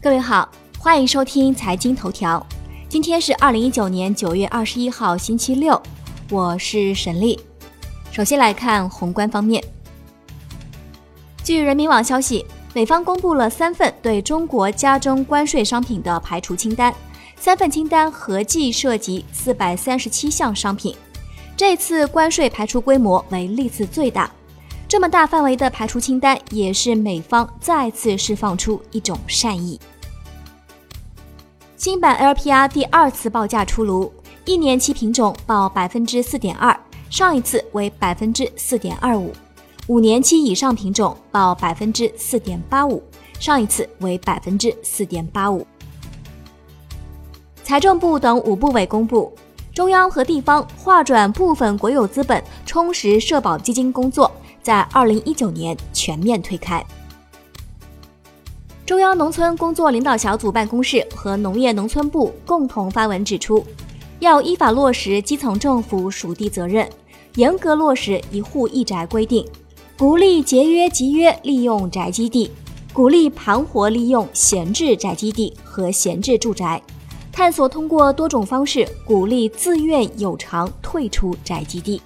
各位好，欢迎收听财经头条。今天是二零一九年九月二十一号，星期六，我是沈丽。首先来看宏观方面。据人民网消息，美方公布了三份对中国加征关税商品的排除清单，三份清单合计涉及四百三十七项商品。这次关税排除规模为历次最大。这么大范围的排除清单，也是美方再次释放出一种善意。新版 LPR 第二次报价出炉，一年期品种报百分之四点二，上一次为百分之四点二五；五年期以上品种报百分之四点八五，上一次为百分之四点八五。财政部等五部委公布，中央和地方划转部分国有资本充实社保基金工作。在二零一九年全面推开。中央农村工作领导小组办公室和农业农村部共同发文指出，要依法落实基层政府属地责任，严格落实一户一宅规定，鼓励节约集约利用宅基地，鼓励盘活利用闲置宅基地和闲置住宅，探索通过多种方式鼓励自愿有偿退出宅基地。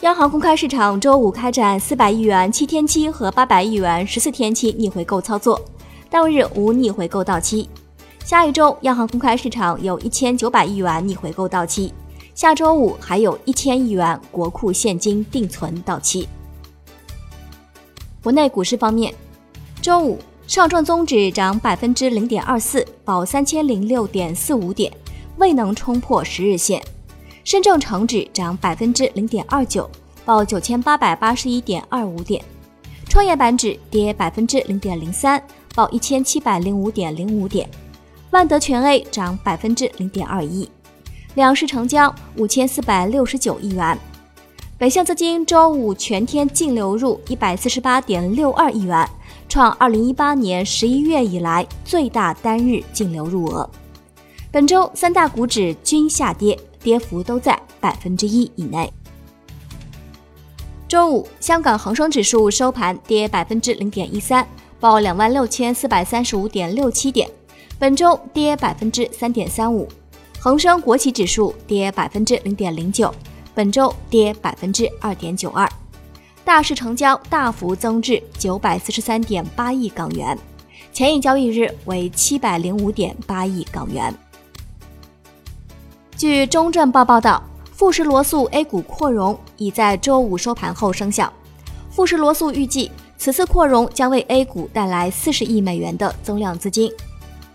央行公开市场周五开展四百亿元七天期和八百亿元十四天期逆回购操作，当日无逆回购到期。下一周央行公开市场有一千九百亿元逆回购到期，下周五还有一千亿元国库现金定存到期。国内股市方面，周五上证综指涨百分之零点二四，报三千零六点四五点，未能冲破十日线。深证成指涨百分之零点二九，报九千八百八十一点二五点；创业板指跌百分之零点零三，报一千七百零五点零五点；万德全 A 涨百分之零点二一。两市成交五千四百六十九亿元。北向资金周五全天净流入一百四十八点六二亿元，创二零一八年十一月以来最大单日净流入额。本周三大股指均下跌。跌幅都在百分之一以内。周五，香港恒生指数收盘跌百分之零点一三，报两万六千四百三十五点六七点，本周跌百分之三点三五。恒生国企指数跌百分之零点零九，本周跌百分之二点九二。大市成交大幅增至九百四十三点八亿港元，前一交易日为七百零五点八亿港元。据中证报报道，富时罗素 A 股扩容已在周五收盘后生效。富时罗素预计，此次扩容将为 A 股带来四十亿美元的增量资金。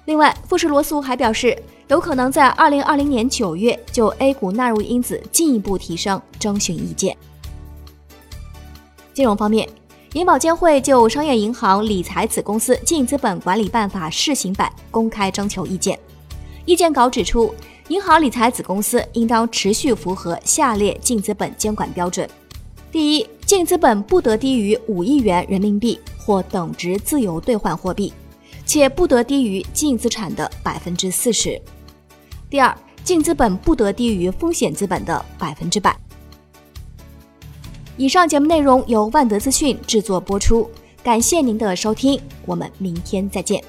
另外，富时罗素还表示，有可能在二零二零年九月就 A 股纳入因子进一步提升征询意见。金融方面，银保监会就商业银行理财子公司净资本管理办法试行版公开征求意见。意见稿指出。银行理财子公司应当持续符合下列净资本监管标准：第一，净资本不得低于五亿元人民币或等值自由兑换货币，且不得低于净资产的百分之四十；第二，净资本不得低于风险资本的百分之百。以上节目内容由万德资讯制作播出，感谢您的收听，我们明天再见。